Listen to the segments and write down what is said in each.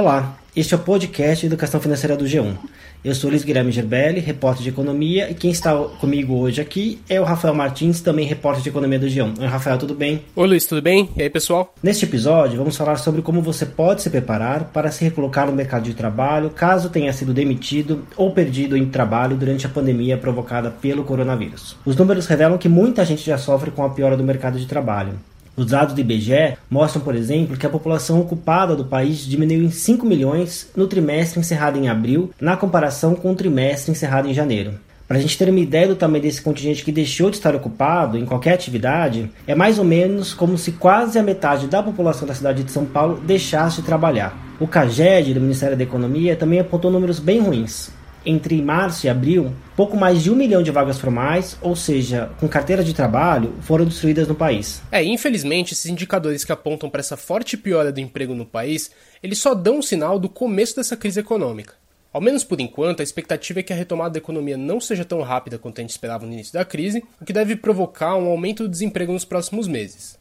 Olá, este é o podcast de Educação Financeira do G1. Eu sou Luiz Guilherme Gerbelli, repórter de economia, e quem está comigo hoje aqui é o Rafael Martins, também repórter de economia do G1. Oi, Rafael, tudo bem? Oi, Luiz, tudo bem? E aí, pessoal? Neste episódio, vamos falar sobre como você pode se preparar para se recolocar no mercado de trabalho caso tenha sido demitido ou perdido em trabalho durante a pandemia provocada pelo coronavírus. Os números revelam que muita gente já sofre com a piora do mercado de trabalho. Os dados do IBGE mostram, por exemplo, que a população ocupada do país diminuiu em 5 milhões no trimestre encerrado em abril, na comparação com o trimestre encerrado em janeiro. Para a gente ter uma ideia do tamanho desse contingente que deixou de estar ocupado em qualquer atividade, é mais ou menos como se quase a metade da população da cidade de São Paulo deixasse de trabalhar. O CAGED, do Ministério da Economia, também apontou números bem ruins entre março e abril, pouco mais de um milhão de vagas formais, ou seja, com carteira de trabalho, foram destruídas no país. É, infelizmente, esses indicadores que apontam para essa forte piora do emprego no país, eles só dão um sinal do começo dessa crise econômica. Ao menos por enquanto, a expectativa é que a retomada da economia não seja tão rápida quanto a gente esperava no início da crise, o que deve provocar um aumento do desemprego nos próximos meses.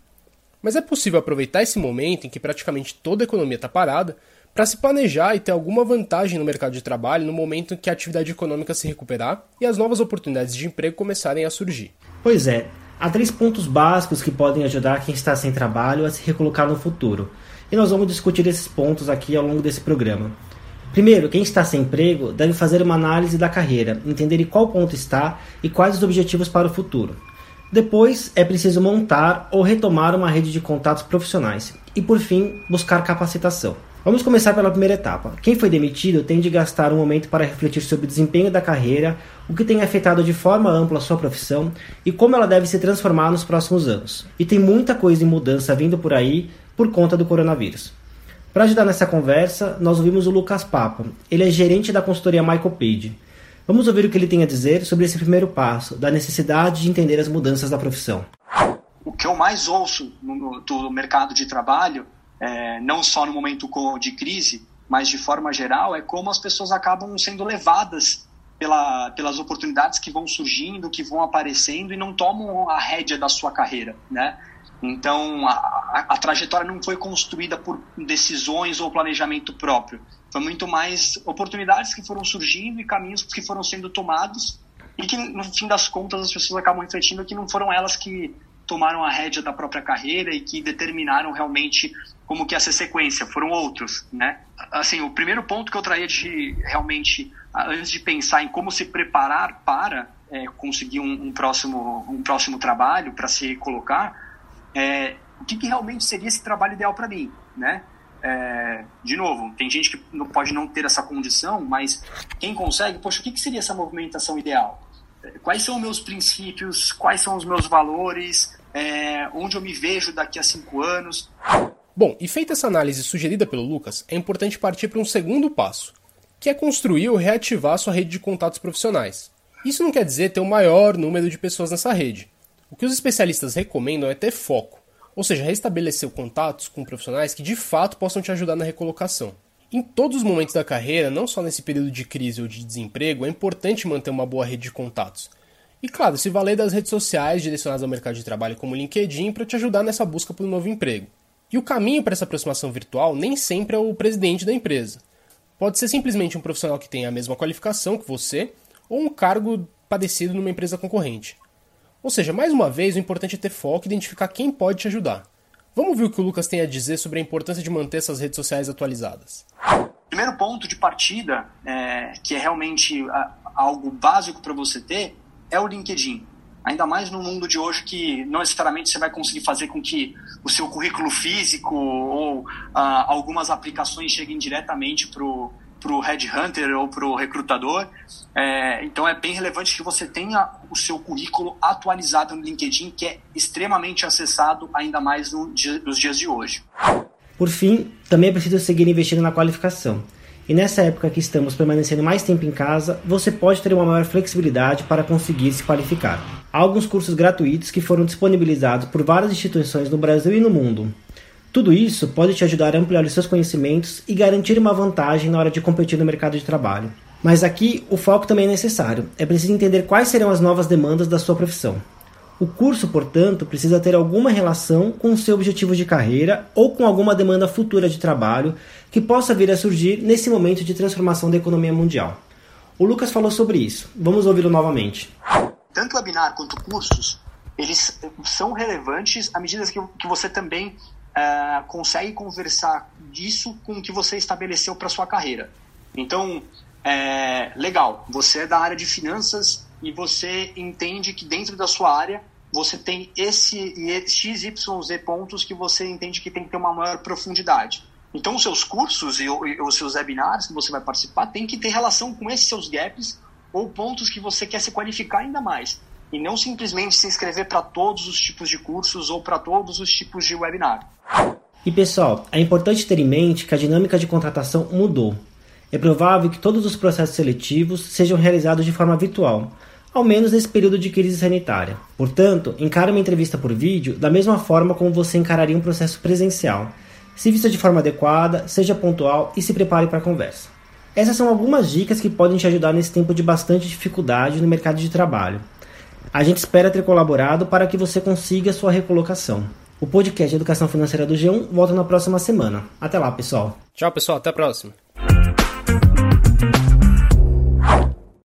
Mas é possível aproveitar esse momento em que praticamente toda a economia está parada para se planejar e ter alguma vantagem no mercado de trabalho no momento em que a atividade econômica se recuperar e as novas oportunidades de emprego começarem a surgir. Pois é, há três pontos básicos que podem ajudar quem está sem trabalho a se recolocar no futuro. E nós vamos discutir esses pontos aqui ao longo desse programa. Primeiro, quem está sem emprego deve fazer uma análise da carreira, entender em qual ponto está e quais os objetivos para o futuro. Depois, é preciso montar ou retomar uma rede de contatos profissionais. E por fim, buscar capacitação. Vamos começar pela primeira etapa. Quem foi demitido tem de gastar um momento para refletir sobre o desempenho da carreira, o que tem afetado de forma ampla a sua profissão e como ela deve se transformar nos próximos anos. E tem muita coisa em mudança vindo por aí por conta do coronavírus. Para ajudar nessa conversa, nós ouvimos o Lucas Papa. Ele é gerente da consultoria Michael Page. Vamos ouvir o que ele tem a dizer sobre esse primeiro passo, da necessidade de entender as mudanças da profissão. O que eu mais ouço no, do mercado de trabalho é, não só no momento de crise, mas de forma geral, é como as pessoas acabam sendo levadas pela, pelas oportunidades que vão surgindo, que vão aparecendo e não tomam a rédea da sua carreira, né? Então, a, a, a, trajetória não foi construída por decisões ou planejamento próprio. Foi muito mais oportunidades que foram surgindo e caminhos que foram sendo tomados e que, no fim das contas, as pessoas acabam refletindo que não foram elas que tomaram a rédea da própria carreira e que determinaram realmente como que essa sequência, foram outros, né? Assim, o primeiro ponto que eu traria de realmente, antes de pensar em como se preparar para é, conseguir um, um, próximo, um próximo trabalho, para se colocar, é, o que, que, realmente seria esse trabalho ideal para mim, né? É, de novo, tem gente que não pode não ter essa condição, mas quem consegue, poxa, o que, que seria essa movimentação ideal? É, quais são os meus princípios? Quais são os meus valores? É, onde eu me vejo daqui a cinco anos? Bom, e feita essa análise sugerida pelo Lucas, é importante partir para um segundo passo, que é construir ou reativar sua rede de contatos profissionais. Isso não quer dizer ter o um maior número de pessoas nessa rede. O que os especialistas recomendam é ter foco, ou seja, restabelecer contatos com profissionais que de fato possam te ajudar na recolocação. Em todos os momentos da carreira, não só nesse período de crise ou de desemprego, é importante manter uma boa rede de contatos. E claro, se valer das redes sociais direcionadas ao mercado de trabalho como o LinkedIn para te ajudar nessa busca por um novo emprego. E o caminho para essa aproximação virtual nem sempre é o presidente da empresa. Pode ser simplesmente um profissional que tem a mesma qualificação que você ou um cargo padecido numa empresa concorrente. Ou seja, mais uma vez, o importante é ter foco e identificar quem pode te ajudar. Vamos ver o que o Lucas tem a dizer sobre a importância de manter essas redes sociais atualizadas. Primeiro ponto de partida, é, que é realmente algo básico para você ter, é o LinkedIn. Ainda mais no mundo de hoje que não necessariamente você vai conseguir fazer com que o seu currículo físico ou ah, algumas aplicações cheguem diretamente para o headhunter ou para o recrutador. É, então é bem relevante que você tenha o seu currículo atualizado no LinkedIn, que é extremamente acessado ainda mais no nos dias de hoje. Por fim, também é preciso seguir investindo na qualificação. E nessa época que estamos permanecendo mais tempo em casa, você pode ter uma maior flexibilidade para conseguir se qualificar. Há alguns cursos gratuitos que foram disponibilizados por várias instituições no Brasil e no mundo. Tudo isso pode te ajudar a ampliar os seus conhecimentos e garantir uma vantagem na hora de competir no mercado de trabalho. Mas aqui o foco também é necessário. É preciso entender quais serão as novas demandas da sua profissão. O curso, portanto, precisa ter alguma relação com o seu objetivo de carreira ou com alguma demanda futura de trabalho que possa vir a surgir nesse momento de transformação da economia mundial. O Lucas falou sobre isso. Vamos ouvi-lo novamente. Tanto webinar quanto cursos, eles são relevantes à medida que, que você também uh, consegue conversar disso com o que você estabeleceu para sua carreira. Então, é, legal, você é da área de finanças e você entende que dentro da sua área você tem esse x, y, z pontos que você entende que tem que ter uma maior profundidade. Então, os seus cursos e, e os seus webinars que você vai participar tem que ter relação com esses seus gaps ou pontos que você quer se qualificar ainda mais. E não simplesmente se inscrever para todos os tipos de cursos ou para todos os tipos de webinar. E pessoal, é importante ter em mente que a dinâmica de contratação mudou. É provável que todos os processos seletivos sejam realizados de forma virtual, ao menos nesse período de crise sanitária. Portanto, encare uma entrevista por vídeo da mesma forma como você encararia um processo presencial. Se vista de forma adequada, seja pontual e se prepare para a conversa. Essas são algumas dicas que podem te ajudar nesse tempo de bastante dificuldade no mercado de trabalho. A gente espera ter colaborado para que você consiga sua recolocação. O podcast Educação Financeira do G1 volta na próxima semana. Até lá, pessoal. Tchau, pessoal. Até a próxima.